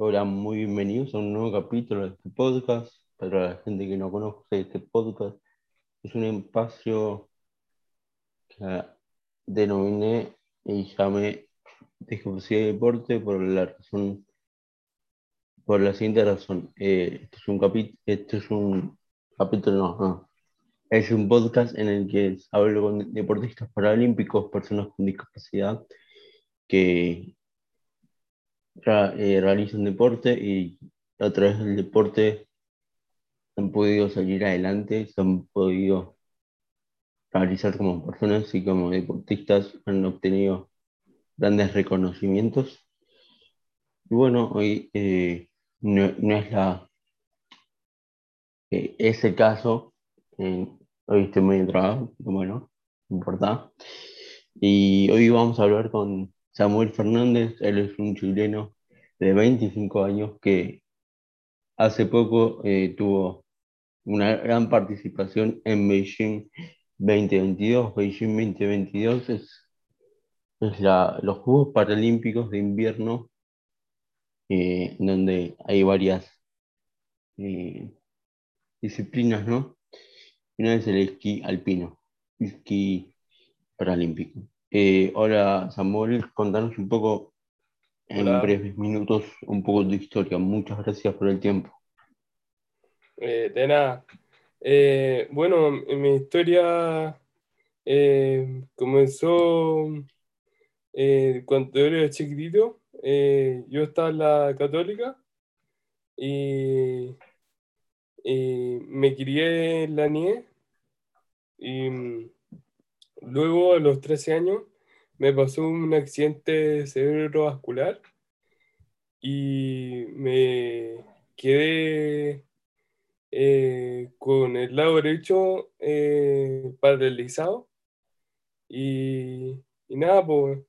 Hola, muy bienvenidos a un nuevo capítulo de este podcast. Para la gente que no conoce este podcast, es un espacio que denominé y llamé Discapacidad y Deporte por la razón, por la siguiente razón. Eh, este es un capítulo, este es un capítulo, no, no. Es un podcast en el que hablo con deportistas paralímpicos, personas con discapacidad que eh, realizan deporte y a través del deporte han podido salir adelante, se han podido realizar como personas y como deportistas, han obtenido grandes reconocimientos. Y bueno, hoy eh, no, es la eh, ese caso, hoy estoy muy entrado, bueno, no importa. Y hoy vamos a hablar con Samuel Fernández, él es un chileno de 25 años que hace poco eh, tuvo una gran participación en Beijing 2022. Beijing 2022 es, los Juegos Paralímpicos de Invierno, eh, donde hay varias eh, disciplinas, ¿no? Una es el esquí alpino, esquí paralímpico. Eh, hola Samuel, contanos un poco en breves minutos un poco de historia. Muchas gracias por el tiempo. Eh, de nada. Eh, bueno, mi historia comenzó cuando era chiquitito. yo estaba en la católica y, y me crié en la nieve. Y Luego, a los 13 años, me pasó un accidente cerebrovascular y me quedé eh, con el lado derecho eh, paralizado. Y, nada, pues.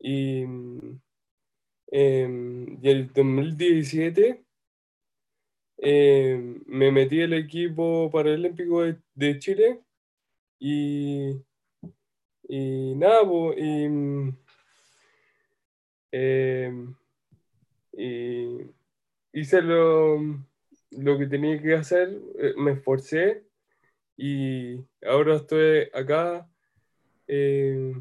Y, em, y el 2017 em, me metí al equipo paralímpico de Chile y y nada, em, y, hice lo, que tenía que hacer, eh, me esforcé y ahora estoy acá. Eh,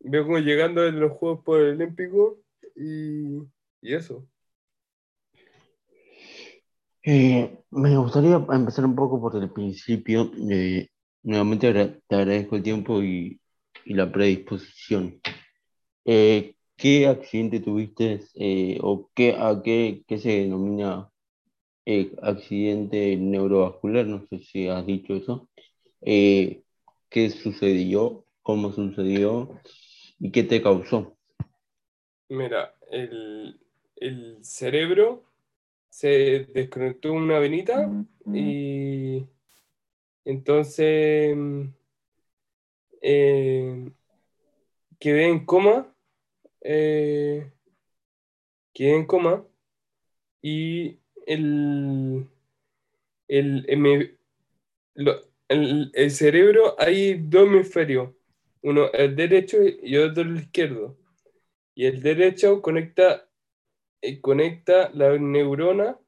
vengo llegando en los Juegos Paralímpicos y, y eso. Eh, me gustaría empezar un poco por el principio. Nuevamente te agradezco el tiempo y, la predisposición. Eh, ¿Qué accidente tuviste eh, o qué, a qué, se denomina eh, accidente neurovascular? No sé si has dicho eso. ¿Qué sucedió? ¿Cómo sucedió? ¿Y qué te causó? Mira, el, el cerebro se desconectó una venita y entonces, eh, quedé en coma, eh, quedé en coma y el, el, el, cerebro hay dos hemisferios, uno el derecho y otro el izquierdo. Y el derecho conecta, eh, conecta la neurona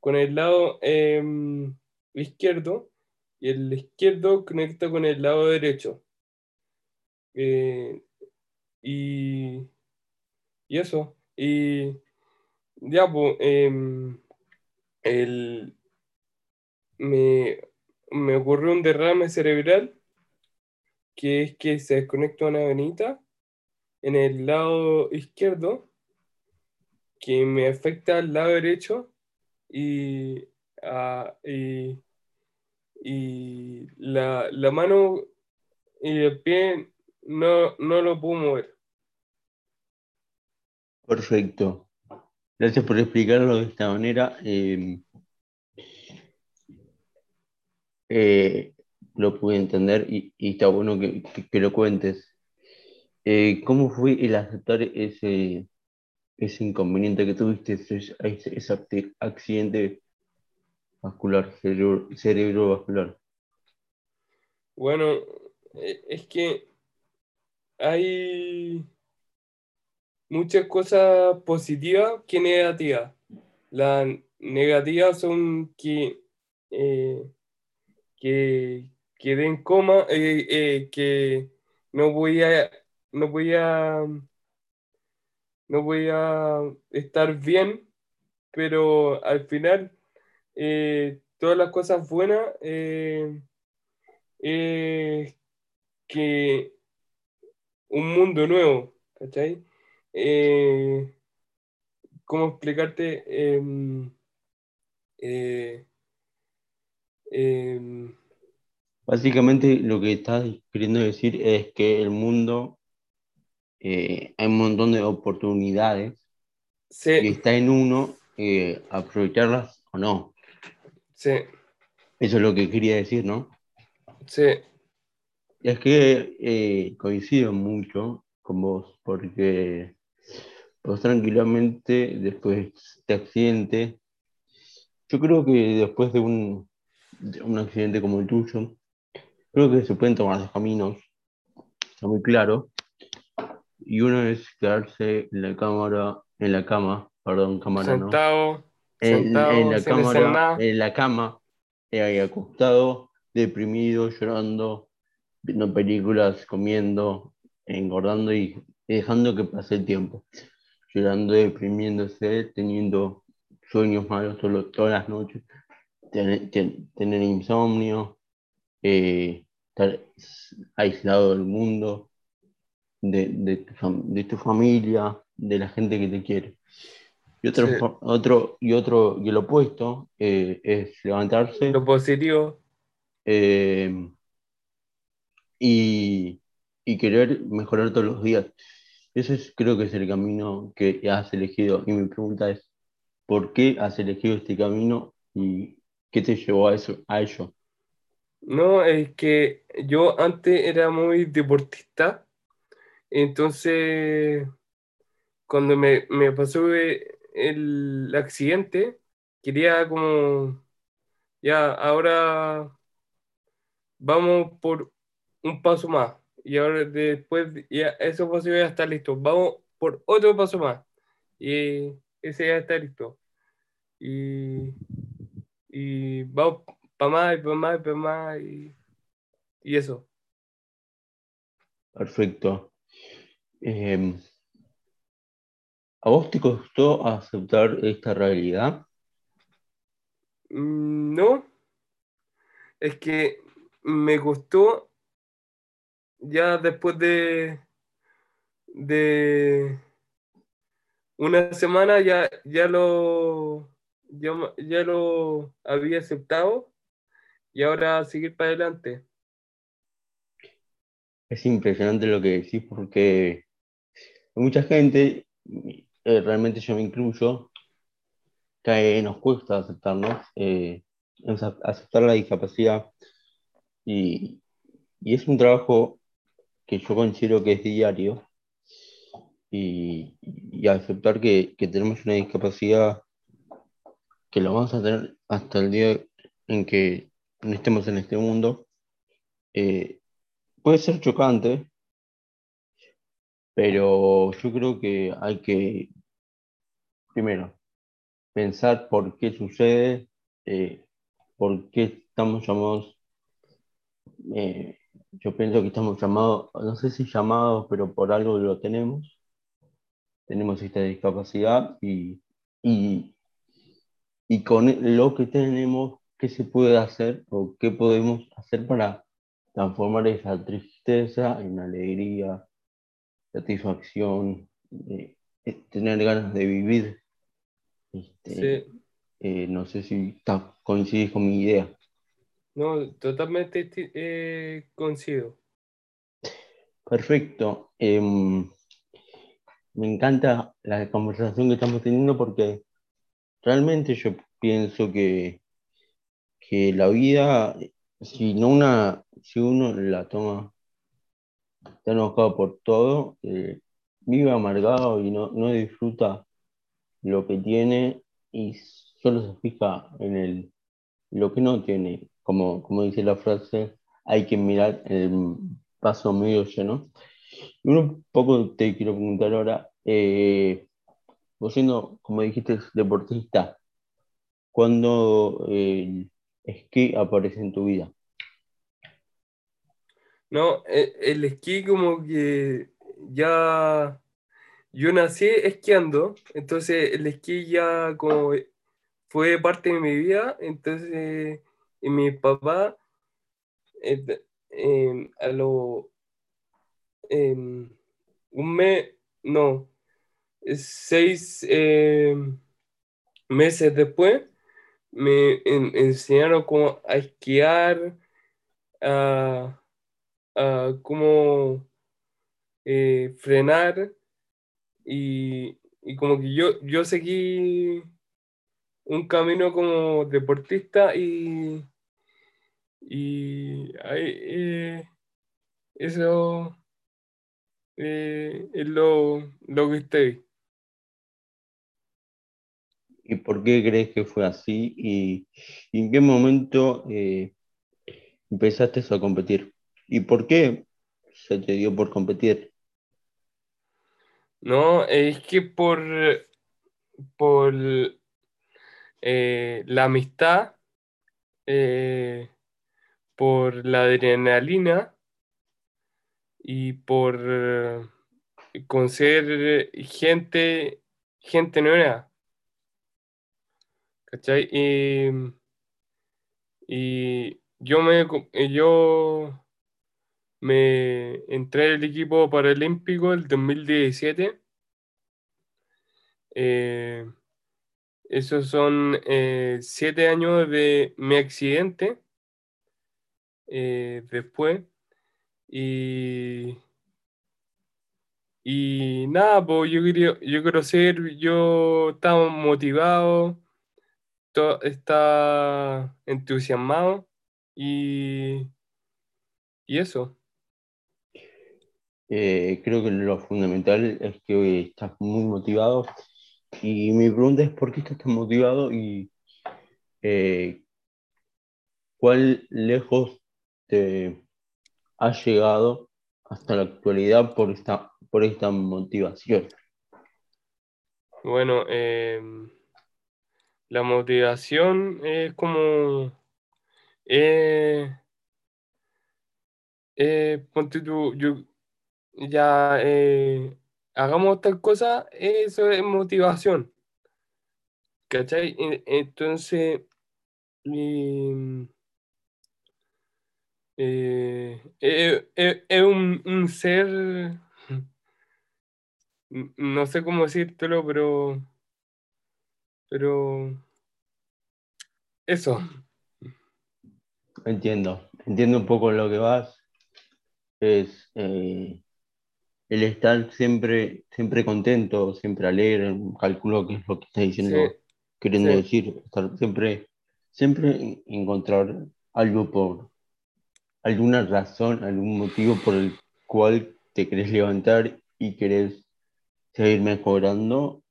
con el lado em, izquierdo y el izquierdo conecta con el lado derecho. Eh, y, y, eso. Y ya, pues, el, me, me ocurrió un derrame cerebral que es que se desconecta una venita en el lado izquierdo que me afecta al lado derecho y, ah, y y la, mano y el pie no, no lo puedo mover. Perfecto. Gracias por explicarlo de esta manera. Em, eh, lo pude entender y, está bueno que, lo cuentes. Eh, ¿Cómo fue el aceptar ese, ese inconveniente que tuviste, ese, ese accidente vascular, cerebro, vascular? Bueno, eh, es que hay, muchas cosas positivas que negativas. Las negativas son que, eh, que quedé en coma, eh, eh, que no voy a, no voy a, no voy a estar bien, pero al final todas las cosas buenas que un mundo nuevo, ¿cachai? Eh, ¿Cómo explicarte? Em, eh, em, Básicamente lo que estás queriendo decir es que el mundo eh, hay un montón de oportunidades y está en uno aprovecharlas o no. Sí. Eso es lo que quería decir, ¿no? Sí. Es que coincido mucho con vos, porque pues tranquilamente después de este accidente, yo creo que después de un, un accidente como el tuyo, creo que se pueden tomar dos caminos, está muy claro, y uno es quedarse en la cámara, en la cama, perdón, cámara sentado, en, sentado, en la cámara, en la cama, ahí acostado, deprimido, llorando, viendo películas, comiendo, engordando y dejando que pase el tiempo, llorando, deprimiéndose, teniendo sueños malos todas las noches, tener, insomnio, eh, estar aislado del mundo, de, tu, familia, de la gente que te quiere. Y otro, otro, y otro, y el opuesto eh, es levantarse. Lo positivo. Eh, y, y querer mejorar todos los días. Ese es, creo que es el camino que has elegido. Y mi pregunta es, ¿por qué has elegido este camino y qué te llevó a, eso, a ello? No, es que yo antes era muy deportista, entonces cuando me, me pasó el accidente, quería como, ya, ahora vamos por un paso más. Y ahora después, ya eso paso ya está listo. Vamos por otro paso más. Y ese ya está listo. Y, y vamos para más, y para más, y para más. Y, y eso. Perfecto. Em, ¿A vos te costó aceptar esta realidad? Mm, no. Es que me costó ya después de, de una semana ya, ya, lo, ya, lo había aceptado y ahora seguir para adelante. Es impresionante lo que decís porque mucha gente, eh, realmente yo me incluyo, que nos cuesta aceptarnos, eh, aceptar la discapacidad. Y, y es un trabajo que yo considero que es diario. Y, aceptar que, tenemos una discapacidad que lo vamos a tener hasta el día en que estemos en este mundo, eh, puede ser chocante, pero yo creo que hay que, primero, pensar por qué sucede, eh, por qué estamos llamados eh, yo pienso que estamos llamados, no sé si llamados, pero por algo lo tenemos. Tenemos esta discapacidad y, y, y con lo que tenemos, ¿qué se puede hacer o qué podemos hacer para transformar esa tristeza en alegría, satisfacción, eh, tener ganas de vivir? Este, eh, no sé si coincides con mi idea. No, totalmente eh, coincido. Perfecto. Em, me encanta la conversación que estamos teniendo porque realmente yo pienso que, que la vida, si, no una, si uno la toma, está enojado por todo, eh, vive amargado y no, no disfruta lo que tiene y solo se fija en el, lo que no tiene como, dice la frase, hay que mirar el vaso medio lleno. un poco te quiero preguntar ahora, eh, vos siendo, como dijiste, deportista, ¿cuándo el esquí aparece en tu vida? No, e- el esquí como que ya... Yo nací esquiando, entonces el esquí ya como fue parte de mi vida, entonces y mi papá eh, a lo em, un mes, no, seis em, meses después me en- enseñaron cómo esquiar, a cómo eh, frenar y, como que yo, yo seguí un camino como deportista y, y eso eh, es lo, lo que estoy. ¿Y por qué crees que fue así? ¿Y, y en qué momento eh, empezaste a competir? ¿Y por qué se te dio por competir? No, es que por, por eh, la amistad, eh, por la adrenalina y por eh, conocer gente, gente nueva. Y, y yo me yo me entré al equipo paralímpico el 2017. Eh, esos son eh, siete años de mi accidente eh, después. Y, y nada, pues yo quería, yo quiero ser, yo estaba motivado, estaba entusiasmado y, y eso. Eh, creo que lo fundamental es que hoy estás muy motivado. Y mi pregunta es, ¿por qué estás tan motivado y eh, cuál lejos te has llegado hasta la actualidad por esta, por esta motivación? Bueno, em, la motivación es como, eh, eh, ponte ya eh, hagamos tal cosa, eso es motivación, ¿cachai? Entonces, eh, eh, eh, es un, ser, no sé cómo decírtelo, pero, pero eso, Entiendo, entiendo un poco lo que vas. Es el estar siempre, siempre contento, siempre alegre, calculo que es lo que estás sí, diciendo, queriendo sí, decir, estar siempre, siempre encontrar algo por, alguna razón, algún motivo por el cual te querés levantar y querés seguir mejorando,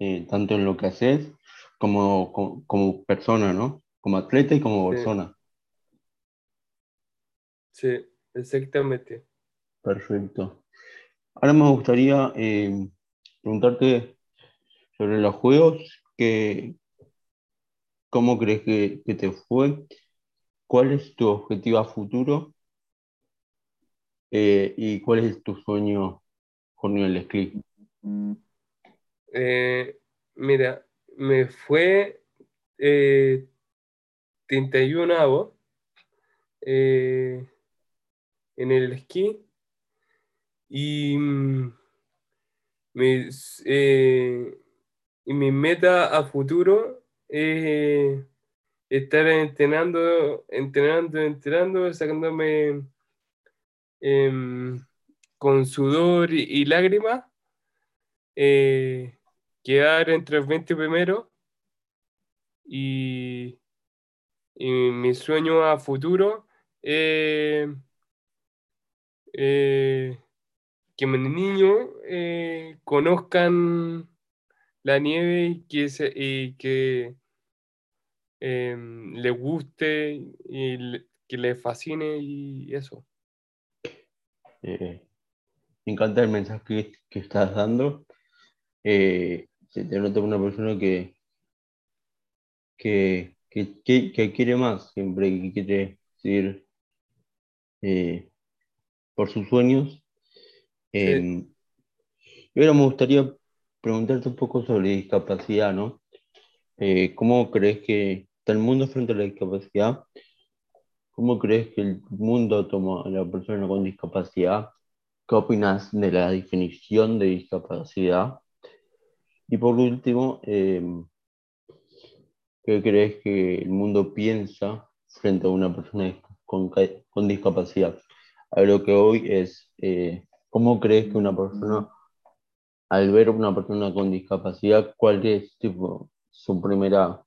eh, tanto en lo que haces como, como, como persona, ¿no? Como atleta y como sí, persona. sí, exactamente. Perfecto. Ahora me gustaría eh, preguntarte sobre los juegos, que, ¿cómo crees que, te fue? ¿Cuál es tu objetivo a futuro? Eh, ¿y cuál es tu sueño con el esquí? Eh, mira, me fue eh, 31 eh, en el esquí y, mm, mis, eh, y mi meta a futuro es estar entrenando, entrenando, entrenando, sacándome em, con sudor y, y lágrimas, eh, quedar entre los 20 primeros y, y mi sueño a futuro es eh, que mis niños eh, conozcan la nieve y que, se- y que em, les guste y le- que les fascine y eso. Eh, me encanta el mensaje que, estás dando. Eh, se te nota una persona que, que- que quiere más, siempre que quiere seguir eh, por sus sueños. Eh, y ahora me gustaría preguntarte un poco sobre discapacidad, ¿no? Eh, ¿cómo crees que está el mundo frente a la discapacidad? ¿Cómo crees que el mundo toma a la persona con discapacidad? ¿Qué opinas de la definición de discapacidad? Y por último, eh, ¿qué crees que el mundo piensa frente a una persona con, con discapacidad? A lo que hoy es, eh, ¿cómo crees que una persona, al ver una persona con discapacidad, cuál es tipo, su primera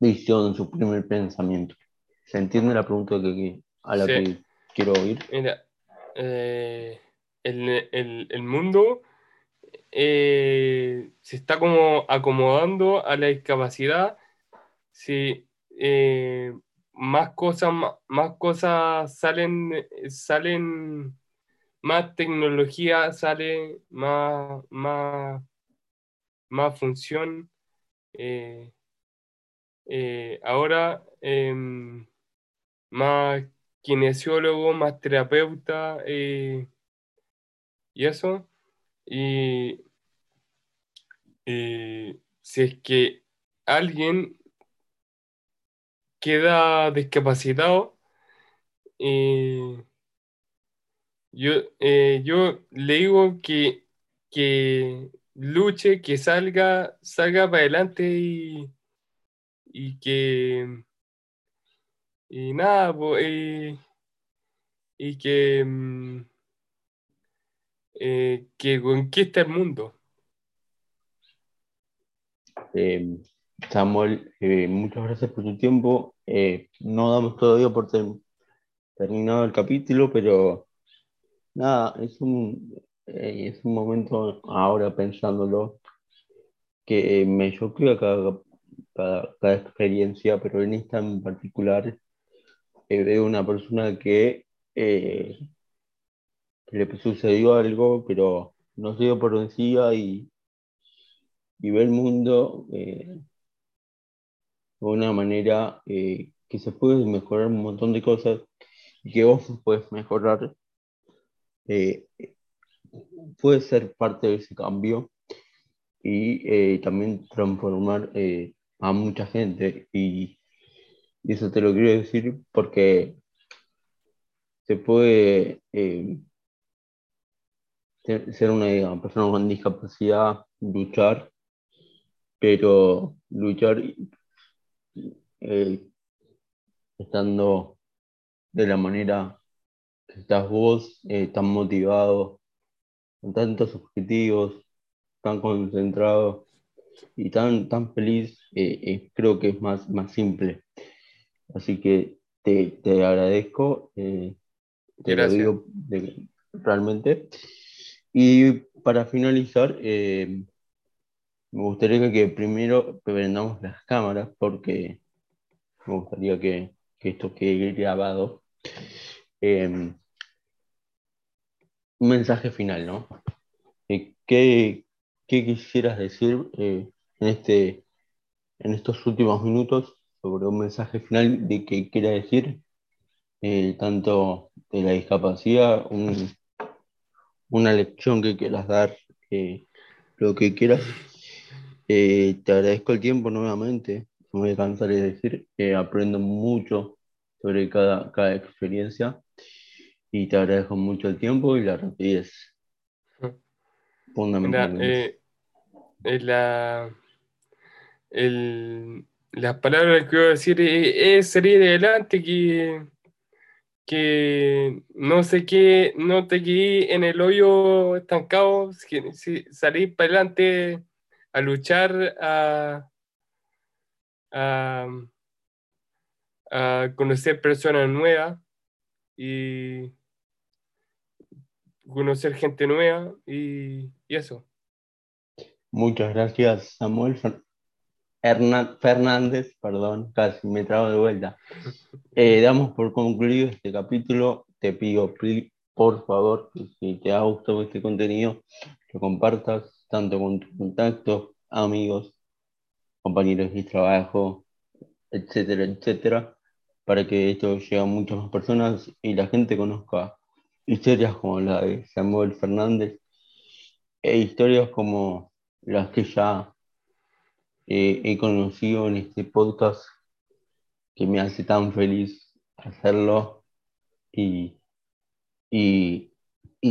visión, su primer pensamiento? ¿Se entiende la pregunta que, a la Sí. que quiero oír? Mira, eh, el, el- el mundo eh, se está como acomodando a la discapacidad. Sí, eh, más cosas, más, cosas salen, salen, más tecnología sale, más, más, más función. eh, eh, ahora em, más kinesiólogo, más terapeuta eh, y eso. Y si es que alguien queda discapacitado, eh, yo, eh, yo le digo que, que luche, que salga, salga para adelante y, y que y nada, eh, y que, mm, eh, que conquista el mundo. Eh, Samuel, muchas gracias por tu tiempo. No damos todavía por ter- terminado el capítulo, pero nada, es un, eh, es un momento ahora pensándolo que me choquea cada, cada, experiencia, pero en esta en particular eh, veo una persona que, eh, que le sucedió algo, pero no se dio por vencida y, y ve el mundo. eh, de una manera que se puede mejorar un montón de cosas y que vos puedes mejorar, eh, puede ser parte de ese cambio y eh, también transformar eh, a mucha gente. Y, y eso te lo quiero decir porque se puede ser una persona con discapacidad, luchar, pero luchar estando de la manera estás vos, eh, tan motivado, con tantos objetivos, tan concentrado y tan, tan feliz, eh, eh, creo que es más, más simple. Así que te, te agradezco, eh, te lo Gracias. digo de- realmente. Y para finalizar, eh, me gustaría que primero prendamos las cámaras porque me gustaría que, que esto quede grabado. Eh, un mensaje final, ¿no? Eh, ¿qué, qué quisieras decir eh, en, este, en estos últimos minutos sobre un mensaje final de que quiera decir eh, tanto de la discapacidad, un- una lección que quieras dar, lo que quieras? Eh, te agradezco el tiempo nuevamente, no me voy a cansar de decir aprendo mucho sobre cada, cada experiencia y te agradezco mucho el tiempo y la rapidez, Mira, fundamentalmente. eh, eh, la, el- las palabras que quiero decir es, es salir adelante, que, que no sé qué, no te quedé en el hoyo estancado, si- salir para adelante a luchar, a, a, a conocer personas nuevas y conocer gente nueva y, y eso. Muchas gracias, Samuel Fernández, perdón, casi me trago de vuelta. Eh, damos por concluido este capítulo. Te pido, por favor, que si te ha gustado este contenido, lo compartas tanto con tus contactos, amigos, compañeros de trabajo, etcétera, etcétera, para que esto llegue a muchas más personas y la gente conozca historias como la de Samuel Fernández e historias como las que ya eh, he conocido en este podcast que me hace tan feliz hacerlo y, y,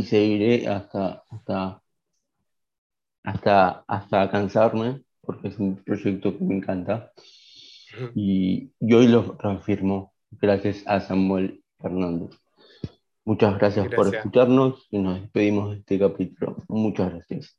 seguiré hasta, hasta, hasta, hasta cansarme porque es un proyecto que me encanta y, hoy lo reafirmo gracias a Samuel Fernández. Muchas gracias, por escucharnos y nos despedimos de este capítulo. Muchas gracias.